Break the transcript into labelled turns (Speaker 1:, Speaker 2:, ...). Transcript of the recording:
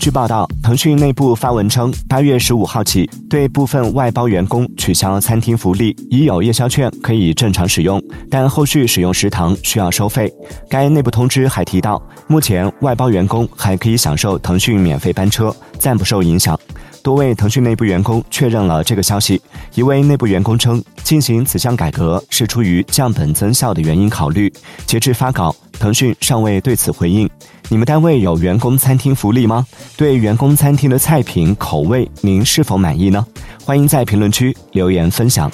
Speaker 1: 据报道，腾讯内部发文称，八月十五号起，对部分外包员工取消餐厅福利，已有夜宵券可以正常使用，但后续使用食堂需要收费。该内部通知还提到，目前外包员工还可以享受腾讯免费班车，暂不受影响。多位腾讯内部员工确认了这个消息。一位内部员工称，进行此项改革是出于降本增效的原因考虑。截至发稿，腾讯尚未对此回应。你们单位有员工餐厅福利吗？对员工餐厅的菜品口味，您是否满意呢？欢迎在评论区留言分享。